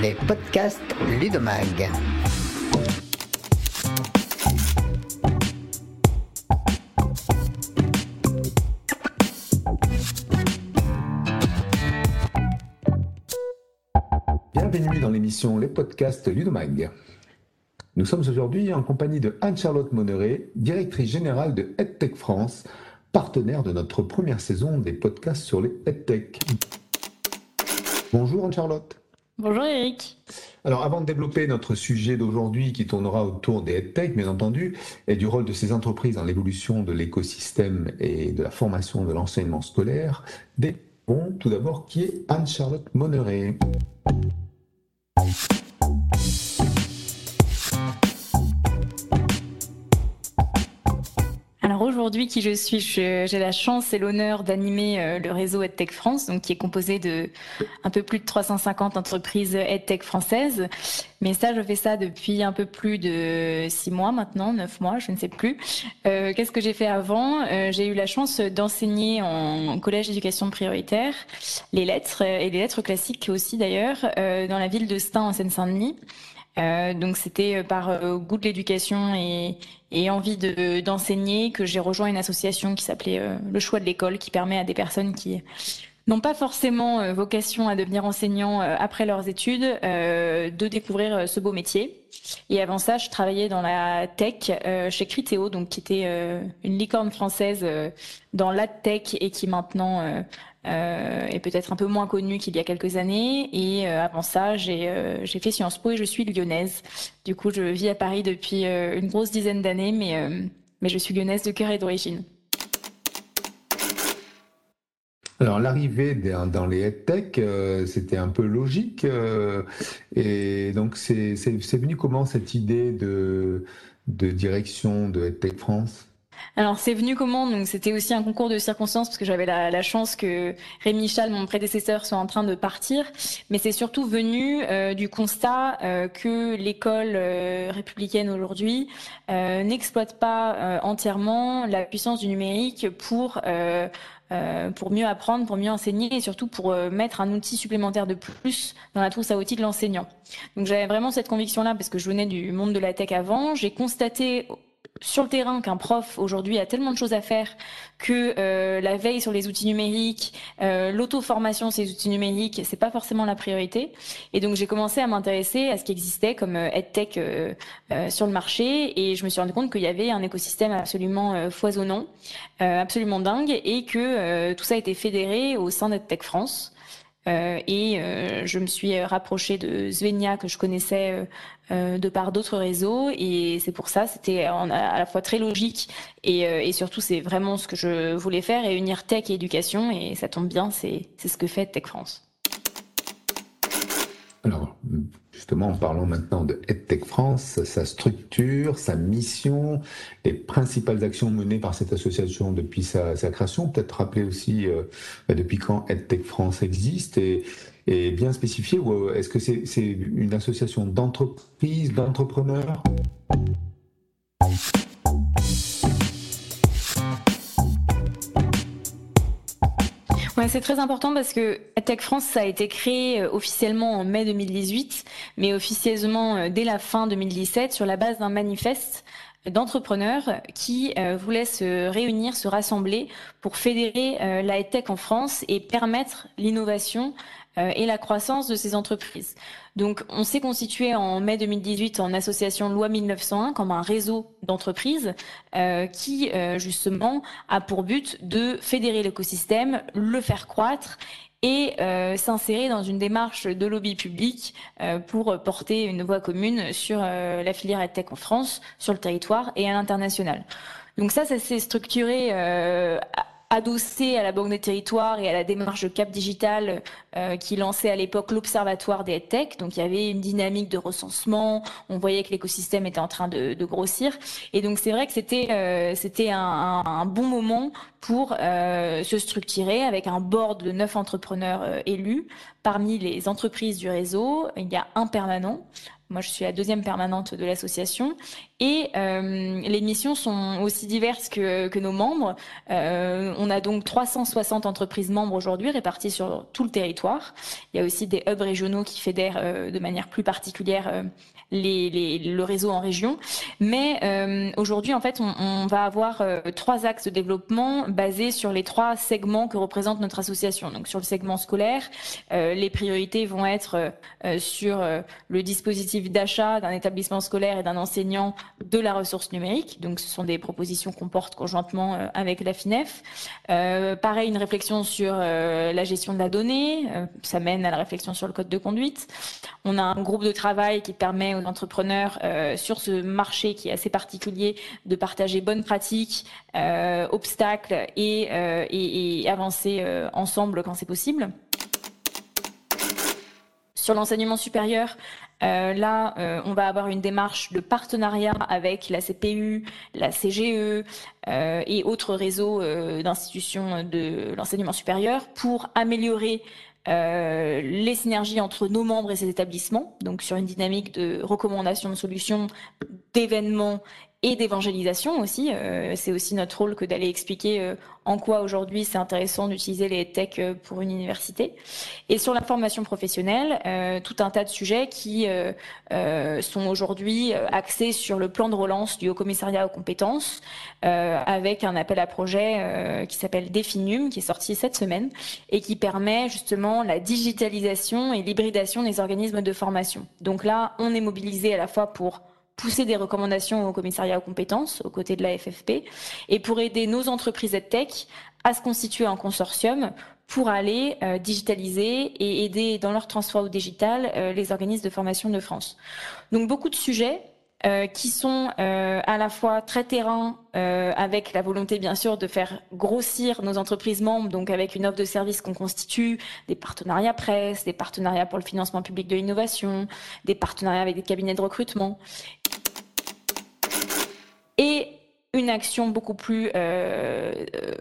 les podcasts Ludomag. Bienvenue dans l'émission Les podcasts Ludomag. Nous sommes aujourd'hui en compagnie de Anne-Charlotte Monneret, directrice générale de EdTech France, partenaire de notre première saison des podcasts sur les EdTech. Bonjour Anne-Charlotte. Bonjour Eric. Alors avant de développer notre sujet d'aujourd'hui qui tournera autour des EdTech bien entendu et du rôle de ces entreprises dans l'évolution de l'écosystème et de la formation de l'enseignement scolaire, découvrons tout d'abord qui est Anne-Charlotte Monneret. Aujourd'hui qui je suis. J'ai la chance et l'honneur d'animer euh, le réseau EdTech France, donc qui est composé de un peu plus de 350 entreprises EdTech françaises. Mais ça, je fais ça depuis un peu plus de six mois maintenant, neuf mois, je ne sais plus. Euh, Qu'est-ce que j'ai fait avant? Euh, J'ai eu la chance d'enseigner en collège d'éducation prioritaire les lettres et les lettres classiques aussi d'ailleurs dans la ville de Stein en Seine-Saint-Denis. Euh, donc c'était euh, par euh, goût de l'éducation et, et envie de, d'enseigner que j'ai rejoint une association qui s'appelait Le Choix de l'école, qui permet à des personnes qui n'ont pas forcément vocation à devenir enseignants après leurs études de découvrir ce beau métier. Et avant ça, je travaillais dans la tech chez Criteo, donc qui était une licorne française dans la tech et qui maintenant euh, est peut-être un peu moins connue qu'il y a quelques années. Et euh, avant ça, j'ai euh, j'ai fait Sciences Po et je suis lyonnaise. Du coup, je vis à Paris depuis euh, une grosse dizaine d'années, mais, je suis lyonnaise de cœur et d'origine. Alors l'arrivée dans les EdTech, c'était un peu logique. et donc c'est venu comment cette idée de, de direction de EdTech France? Alors c'est venu comment? Donc c'était aussi un concours de circonstances parce que j'avais la, chance que Rémi Chal, mon prédécesseur, soit en train de partir. Mais c'est surtout venu euh, du constat euh, que l'école euh, républicaine aujourd'hui n'exploite pas entièrement la puissance du numérique pour pour mieux apprendre, pour mieux enseigner et surtout pour mettre un outil supplémentaire de plus dans la trousse à outils de l'enseignant. Donc j'avais vraiment cette conviction-là parce que je venais du monde de la tech avant. J'ai constaté sur le terrain qu'un prof aujourd'hui a tellement de choses à faire que euh, la veille sur les outils numériques, euh, l'auto-formation sur les outils numériques, c'est pas forcément la priorité. Et donc j'ai commencé à m'intéresser à ce qui existait comme euh, EdTech euh, euh, sur le marché et je me suis rendu compte qu'il y avait un écosystème absolument foisonnant, absolument dingue et que tout ça été fédéré au sein d'EdTech France. Euh, et euh, je me suis rapprochée de Svenia que je connaissais euh, de par d'autres réseaux et c'est pour ça c'était à la fois très logique et, surtout c'est vraiment ce que je voulais faire et unir tech et éducation et ça tombe bien c'est ce que fait Tech France. Alors, justement, en parlant maintenant de EdTech France, sa structure, sa mission, les principales actions menées par cette association depuis sa, création, peut-être rappeler aussi euh, bah, depuis quand EdTech France existe et, et bien spécifier, ou euh, est-ce que c'est une association d'entreprises, d'entrepreneurs? C'est très important parce que Tech France, ça a été créé euh, officiellement en mai 2018, mais officieusement euh, dès la fin 2017 sur la base d'un manifeste d'entrepreneurs qui euh, voulaient se réunir, se rassembler pour fédérer la tech en France et permettre l'innovation et la croissance de ces entreprises. Donc, on s'est constitué en mai 2018 en association Loi 1901 comme un réseau d'entreprises euh, qui, euh, justement, a pour but de fédérer l'écosystème, le faire croître et euh, s'insérer dans une démarche de lobby public euh, pour porter une voix commune sur euh, la filière EdTech en France, sur le territoire et à l'international. Donc ça, ça s'est structuré adossé à la Banque des Territoires et à la démarche de Cap Digital euh, qui lançait à l'époque l'Observatoire des tech. Donc il y avait une dynamique de recensement, on voyait que l'écosystème était en train de, de, grossir. Et donc c'est vrai que c'était euh, c'était un, un, bon moment pour euh, se structurer avec un board de neuf entrepreneurs euh, élus. Parmi les entreprises du réseau, il y a un permanent. Moi, je suis la deuxième permanente de l'association. Et euh, les missions sont aussi diverses que, que nos membres. Euh, on a donc 360 entreprises membres aujourd'hui réparties sur tout le territoire. Il y a aussi des hubs régionaux qui fédèrent euh, de manière plus particulière euh, les, les, le réseau en région. Mais euh, aujourd'hui, en fait, on, on va avoir euh, trois axes de développement basés sur les trois segments que représente notre association. Donc sur le segment scolaire, euh, les priorités vont être euh, sur euh, le dispositif d'achat d'un établissement scolaire et d'un enseignant de la ressource numérique. Donc ce sont des propositions qu'on porte conjointement euh, avec la FINEF. pareil, une réflexion sur la gestion de la donnée. ça mène à la réflexion sur le code de conduite. On a un groupe de travail qui permet d'entrepreneurs euh, sur ce marché qui est assez particulier de partager bonnes pratiques, euh, obstacles et, euh, avancer ensemble quand c'est possible. Sur l'enseignement supérieur, là, on va avoir une démarche de partenariat avec la CPU, la CGE et autres réseaux d'institutions de l'enseignement supérieur pour améliorer euh, les synergies entre nos membres et ces établissements, donc sur une dynamique de recommandation de solutions, d'événements et d'évangélisation aussi. Euh, c'est aussi notre rôle que d'aller expliquer euh, en quoi aujourd'hui c'est intéressant d'utiliser les tech euh, pour une université. Et sur la formation professionnelle, euh, tout un tas de sujets qui euh, sont aujourd'hui axés sur le plan de relance du Haut Commissariat aux compétences, avec un appel à projet qui s'appelle Definum, qui est sorti cette semaine et qui permet justement la digitalisation et l'hybridation des organismes de formation. Donc là, on est mobilisé à la fois pour pousser des recommandations au commissariat aux compétences, aux côtés de la FFP, et pour aider nos entreprises EdTech à se constituer en consortium pour aller euh, digitaliser et aider dans leur transfert au digital euh, les organismes de formation de France. Donc beaucoup de sujets euh, qui sont euh, à la fois très terrain, euh, avec la volonté bien sûr de faire grossir nos entreprises membres, donc avec une offre de services qu'on constitue, des partenariats presse, des partenariats pour le financement public de l'innovation, des partenariats avec des cabinets de recrutement. Et une action beaucoup plus euh,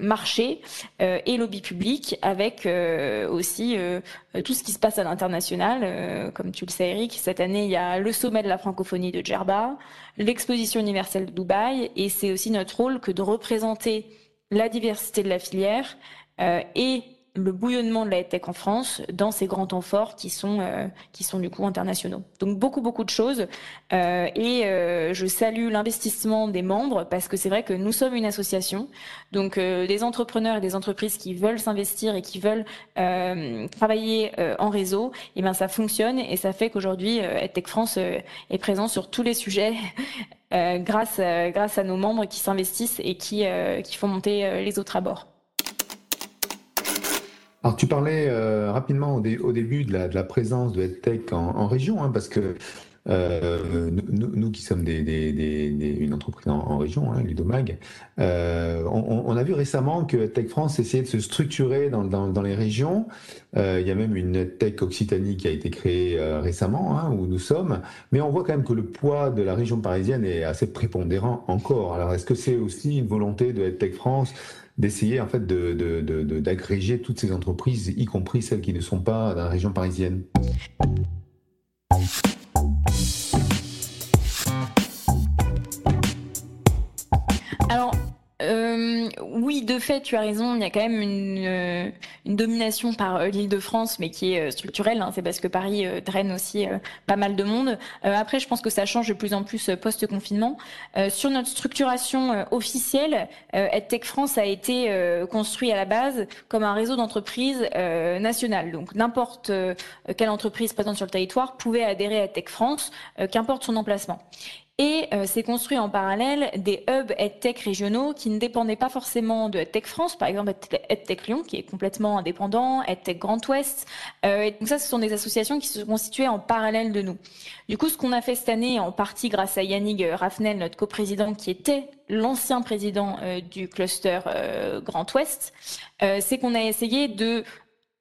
marché euh, et lobby public avec euh, aussi euh, tout ce qui se passe à l'international. Euh, comme tu le sais Eric, cette année il y a le sommet de la francophonie de Djerba, l'exposition universelle de Dubaï et c'est aussi notre rôle que de représenter la diversité de la filière euh, et le bouillonnement de la tech en France dans ces grands temps forts qui sont euh, qui sont du coup internationaux. Donc beaucoup beaucoup de choses euh, et euh, je salue l'investissement des membres parce que c'est vrai que nous sommes une association donc euh, des entrepreneurs et des entreprises qui veulent s'investir et qui veulent euh, travailler euh, en réseau et ben ça fonctionne et ça fait qu'aujourd'hui EdTech France est présent sur tous les sujets grâce grâce à nos membres qui s'investissent et qui qui font monter les autres à bord. Alors tu parlais euh, rapidement au, dé au, début de la, présence de EdTech en, région, hein, parce que euh, nous, nous, qui sommes des, des, des, une entreprise en, en région, hein, Ludomag, euh, on, on, a vu récemment que Tech France essayait de se structurer dans, dans, dans les régions. Euh, il y a même une Tech Occitanie qui a été créée euh, récemment, hein, où nous sommes. Mais on voit quand même que le poids de la région parisienne est assez prépondérant encore. Alors est-ce que c'est aussi une volonté de Tech France d'essayer en fait de, de, de, d'agréger toutes ces entreprises, y compris celles qui ne sont pas dans la région parisienne. De fait, tu as raison. Il y a quand même une, euh, une domination par euh, l'Île-de-France, mais qui est euh, structurelle. Hein, c'est parce que Paris draine aussi pas mal de monde. après, je pense que ça change de plus en plus post-confinement. sur notre structuration officielle, EdTech France a été construit à la base comme un réseau d'entreprises nationales. Donc, n'importe quelle entreprise présente sur le territoire pouvait adhérer à EdTech France, qu'importe son emplacement. Et euh, c'est construit en parallèle des hubs EdTech régionaux qui ne dépendaient pas forcément de EdTech France, par exemple EdTech Lyon, qui est complètement indépendant, EdTech Grand Ouest. Euh, donc ça, ce sont des associations qui se constituées en parallèle de nous. Du coup, ce qu'on a fait cette année, en partie grâce à Yannick Raffnel, notre coprésident, qui était l'ancien président euh, du cluster euh, Grand Ouest, euh, c'est qu'on a essayé de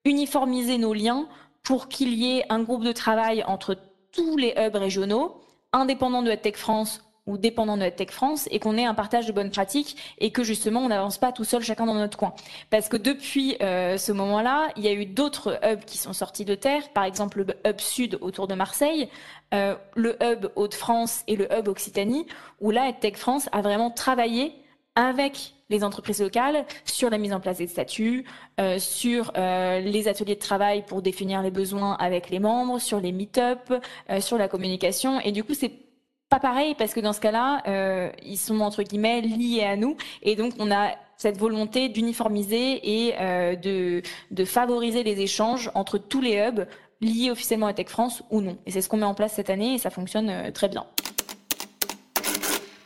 uniformiser nos liens pour qu'il y ait un groupe de travail entre tous les hubs régionaux indépendant de EdTech France ou dépendants de Tech France et qu'on ait un partage de bonnes pratiques et que justement on n'avance pas tout seul chacun dans notre coin. Parce que depuis euh, ce moment-là, il y a eu d'autres hubs qui sont sortis de terre, par exemple le hub sud autour de Marseille, euh, le hub Hauts-de-France et le hub Occitanie, où là Tech France a vraiment travaillé avec les entreprises locales sur la mise en place des statuts, euh, sur euh, les ateliers de travail pour définir les besoins avec les membres, sur les meet-up, euh, sur la communication. Et du coup, c'est pas pareil parce que dans ce cas-là, ils sont entre guillemets liés à nous. Et donc, on a cette volonté d'uniformiser et de, de favoriser les échanges entre tous les hubs liés officiellement à Tech France ou non. Et c'est ce qu'on met en place cette année et ça fonctionne très bien.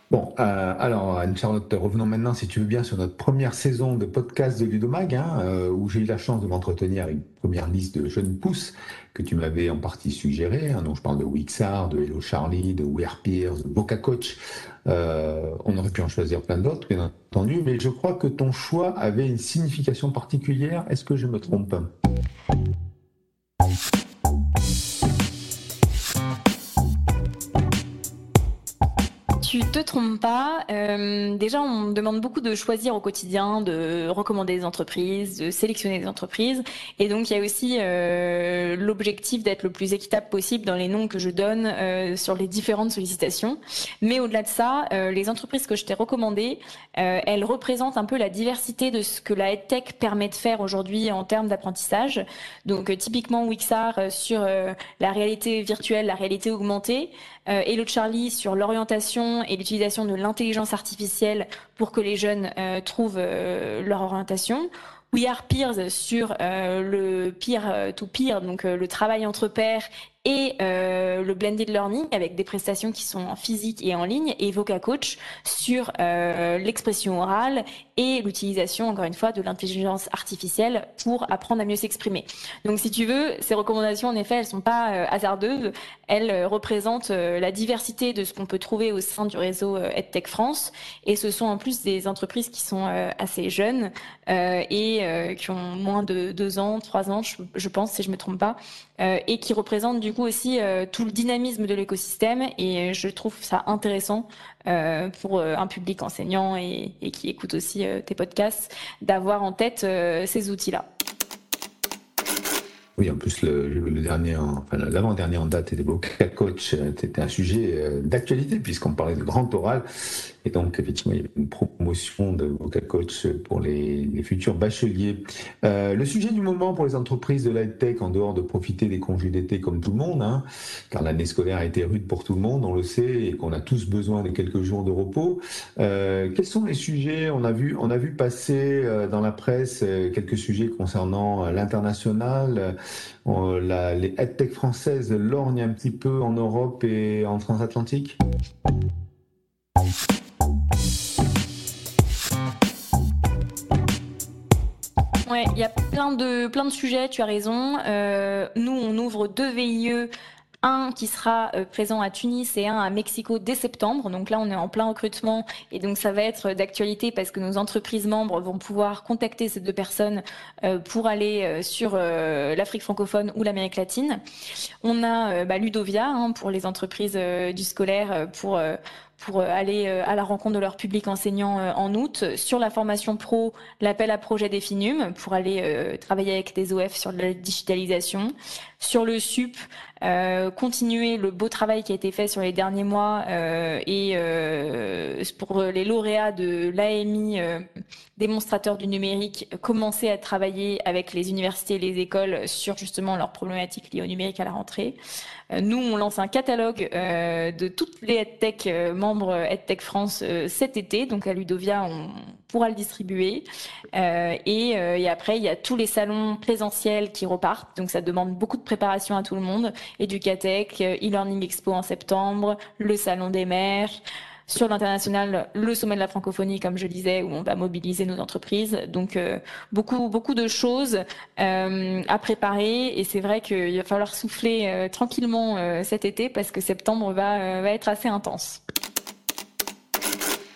Bon, euh, alors Anne-Charlotte, revenons maintenant, si tu veux bien, sur notre première saison de podcast de Ludomag, hein, euh, où j'ai eu la chance de m'entretenir avec une première liste de jeunes pousses que tu m'avais en partie suggéré, hein, donc je parle de Wixar, de Hello Charlie, de Wear de Boca Coach. Euh, on aurait pu en choisir plein d'autres, bien entendu, mais je crois que ton choix avait une signification particulière. Est-ce que je me trompe? Tu te trompes pas. Euh, déjà, on me demande beaucoup de choisir au quotidien, de recommander des entreprises, de sélectionner des entreprises. Et donc, il y a aussi euh, l'objectif d'être le plus équitable possible dans les noms que je donne euh, sur les différentes sollicitations. Mais au-delà de ça, euh, les entreprises que je t'ai recommandées, euh, elles représentent un peu la diversité de ce que la EdTech permet de faire aujourd'hui en termes d'apprentissage. Donc, euh, typiquement, Wixar sur la réalité virtuelle, la réalité augmentée. Hello Charlie sur l'orientation et l'utilisation de l'intelligence artificielle pour que les jeunes euh, trouvent euh, leur orientation. We Are Peers sur euh, le peer to peer, donc le travail entre pairs et euh, le blended learning avec des prestations qui sont en physique et en ligne et Voca Coach sur euh, l'expression orale et l'utilisation encore une fois de l'intelligence artificielle pour apprendre à mieux s'exprimer. Donc si tu veux, ces recommandations en effet, elles sont pas euh, hasardeuses, elles euh, représentent euh, la diversité de ce qu'on peut trouver au sein du réseau EdTech France et ce sont en plus des entreprises qui sont assez jeunes et qui ont moins de deux ans, trois ans, je, pense si je me trompe pas, et qui représentent du aussi euh, tout le dynamisme de l'écosystème et je trouve ça intéressant euh, pour euh, un public enseignant et, qui écoute aussi tes podcasts d'avoir en tête ces outils-là. Oui, en plus, le, le dernier, enfin, l'avant-dernier en date était Boca Coach, c'était un sujet d'actualité puisqu'on parlait de grand oral et donc, effectivement, il y avait une promotion de Vocal Coach pour les, futurs bacheliers. Euh, le sujet du moment pour les entreprises de la tech, en dehors de profiter des congés d'été comme tout le monde, hein, car l'année scolaire a été rude pour tout le monde, on le sait, et qu'on a tous besoin de quelques jours de repos. Euh, quels sont les sujets? On a vu, on a vu passer euh, dans la presse quelques sujets concernant l'international. les EdTech françaises lorgnent un petit peu en Europe et en transatlantique Il y a plein de, plein de sujets, tu as raison. Euh, nous, on ouvre deux VIE un qui sera euh, présent à Tunis et un à Mexico dès septembre. Donc là, on est en plein recrutement et donc ça va être d'actualité parce que nos entreprises membres vont pouvoir contacter ces deux personnes euh, pour aller sur l'Afrique francophone ou l'Amérique latine. On a bah, Ludovia hein, pour les entreprises du scolaire pour pour euh, aller euh, à la rencontre de leur public enseignant euh, en août. Sur la formation pro, l'appel à projet des FINUM pour aller travailler avec des OF sur la digitalisation. Sur le SUP, continuer le beau travail qui a été fait sur les derniers mois et pour les lauréats de l'AMI démonstrateurs du numérique, commencer à travailler avec les universités et les écoles sur justement leurs problématiques liées au numérique à la rentrée. Euh, nous, on lance un catalogue euh, de toutes les EdTech euh, membres EdTech France cet été. Donc à Ludovia, on pourra le distribuer. Et, après, il y a tous les salons présentiels qui repartent. Donc ça demande beaucoup de préparation à tout le monde. Educatech, e-learning expo en septembre, le salon des maires. Sur l'international, le sommet de la francophonie, comme je disais, où on va mobiliser nos entreprises. Donc euh, beaucoup beaucoup de choses euh, à préparer. Et c'est vrai qu'il va falloir souffler euh, tranquillement cet été parce que septembre va, va être assez intense.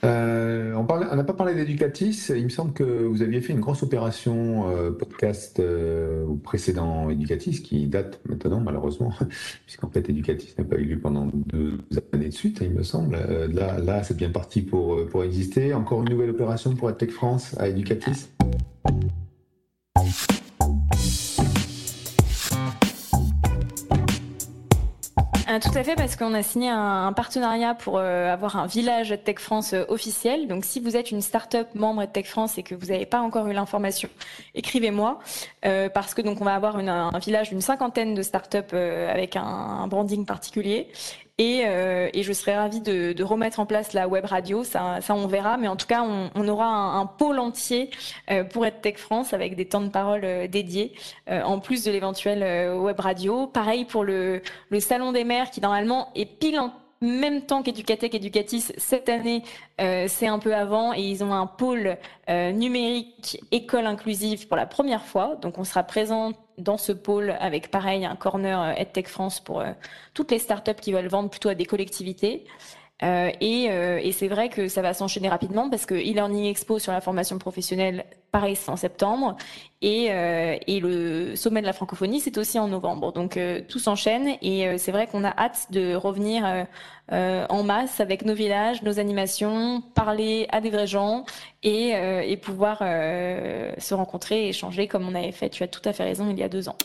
Euh, on n'a pas parlé d'éducatis. Il me semble que vous aviez fait une grosse opération euh, podcast euh, au précédent éducatis qui date maintenant, malheureusement, puisqu'en fait, éducatis n'a pas eu lieu pendant deux années de suite, il me semble. là, là c'est bien parti pour, pour exister. Encore une nouvelle opération pour EdTech France à éducatis Euh, tout à fait, parce qu'on a signé un, partenariat pour euh, avoir un village Tech France euh, officiel. Donc, si vous êtes une start-up membre de Tech France et que vous n'avez pas encore eu l'information, écrivez-moi, parce que donc on va avoir un village d'une cinquantaine de start-up avec un, un, branding particulier. Et, euh, et, je serais ravie de, remettre en place la web radio. Ça, ça on verra, mais en tout cas, on, aura un, pôle entier euh, pour être France avec des temps de parole euh, dédiés, en plus de l'éventuel web radio. Pareil pour le, le salon des maires qui normalement est pile en même temps qu'Educatec Educatis, cette année, euh, c'est un peu avant, et ils ont un pôle euh, numérique école inclusive pour la première fois. Donc on sera présent dans ce pôle avec pareil un corner euh, EdTech France pour toutes les startups qui veulent vendre plutôt à des collectivités. Euh, et, euh, et c'est vrai que ça va s'enchaîner rapidement parce que e-learning expo sur la formation professionnelle, pareil, en septembre, et, euh, et le sommet de la francophonie, c'est aussi en novembre. Donc euh, tout s'enchaîne et euh, c'est vrai qu'on a hâte de revenir en masse avec nos villages, nos animations, parler à des vrais gens et, et pouvoir se rencontrer et échanger comme on avait fait. Tu as tout à fait raison il y a deux ans.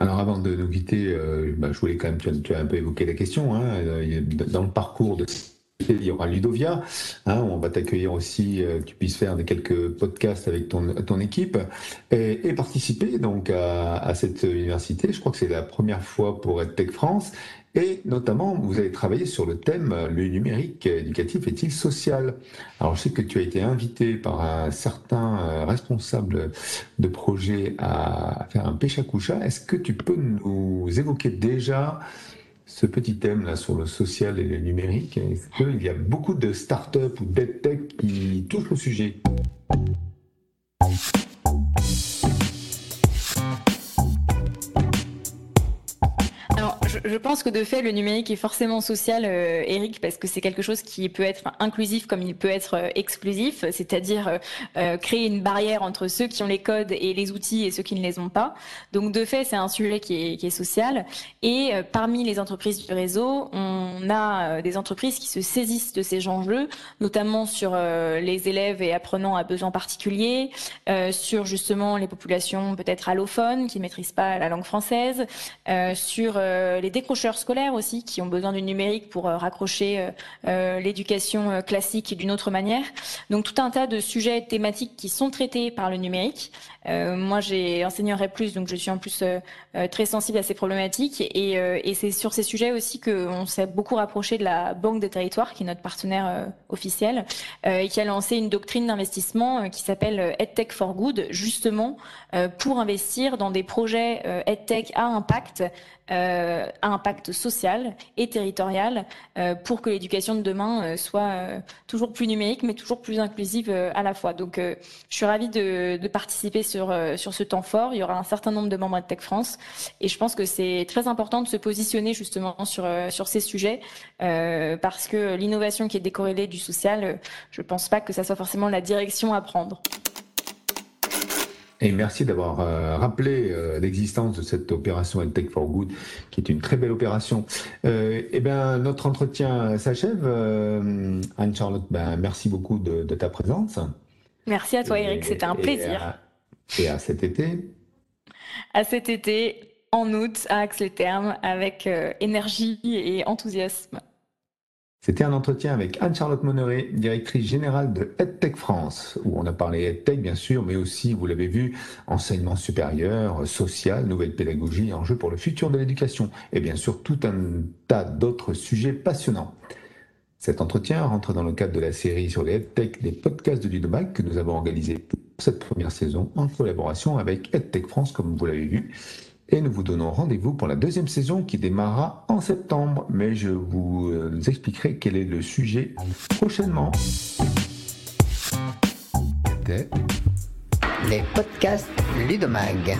Alors avant de nous quitter, euh, bah, je voulais quand même, tu as, tu as, un peu évoqué la question, hein, euh, dans le parcours de il y aura Ludovia, hein, on va t'accueillir aussi, euh, tu puisses faire des quelques podcasts avec ton, ton équipe et, et participer donc à, à, cette université. Je crois que c'est la première fois pour EdTech France et notamment, vous avez travaillé sur le thème le numérique éducatif est-il social? Alors, je sais que tu as été invité par un certain euh, responsable de projet à faire un pêche à coucha. Est-ce que tu peux nous évoquer déjà ce petit thème là sur le social et le numérique? Est-ce qu'il y a beaucoup de startups ou d'edtech qui touchent au sujet? Je pense que de fait, le numérique est forcément social, euh, Eric, parce que c'est quelque chose qui peut être inclusif comme il peut être euh, exclusif, c'est-à-dire euh, euh, créer une barrière entre ceux qui ont les codes et les outils et ceux qui ne les ont pas. Donc de fait, c'est un sujet qui est, qui est social. Et parmi les entreprises du réseau, on a des entreprises qui se saisissent de ces enjeux, notamment sur les élèves et apprenants à besoins particuliers, sur justement les populations peut-être allophones qui ne maîtrisent pas la langue française, sur les décrocheurs scolaires aussi qui ont besoin du numérique pour euh, raccrocher euh, euh, l'éducation classique d'une autre manière. Donc tout un tas de sujets thématiques qui sont traités par le numérique. Moi, j'ai enseigné en plus, donc je suis en plus très sensible à ces problématiques. Et, et c'est sur ces sujets aussi qu'on s'est beaucoup rapproché de la Banque des Territoires, qui est notre partenaire officiel, et qui a lancé une doctrine d'investissement qui s'appelle EdTech for Good, justement pour investir dans des projets EdTech à impact euh, à impact social et territorial euh, pour que l'éducation de demain euh, soit toujours plus numérique mais toujours plus inclusive à la fois. Donc je suis ravie de, de participer sur, sur ce temps fort. Il y aura un certain nombre de membres de Tech France et je pense que c'est très important de se positionner justement sur, sur ces sujets parce que l'innovation qui est décorrélée du social, je ne pense pas que ça soit forcément la direction à prendre. Et merci d'avoir euh, rappelé euh, l'existence de cette opération Tech for Good, qui est une très belle opération. Euh, eh bien, notre entretien s'achève. Euh, Anne-Charlotte, ben, merci beaucoup de, de, ta présence. Merci à toi, et, Eric. C'était un plaisir. Et à, et à, cet été À cet été, en août, à Axe-les-Thermes, avec euh, énergie et enthousiasme. C'était un entretien avec Anne-Charlotte Monneret, directrice générale de EdTech France, où on a parlé EdTech bien sûr, mais aussi, vous l'avez vu, enseignement supérieur, social, nouvelle pédagogie, enjeux pour le futur de l'éducation, et bien sûr tout un tas d'autres sujets passionnants. Cet entretien rentre dans le cadre de la série sur les EdTech des podcasts de Ludomac que nous avons organisé pour cette première saison en collaboration avec EdTech France, comme vous l'avez vu et nous vous donnons rendez-vous pour la deuxième saison qui démarrera en septembre. Mais je vous euh, expliquerai quel est le sujet prochainement. Les podcasts Ludomag.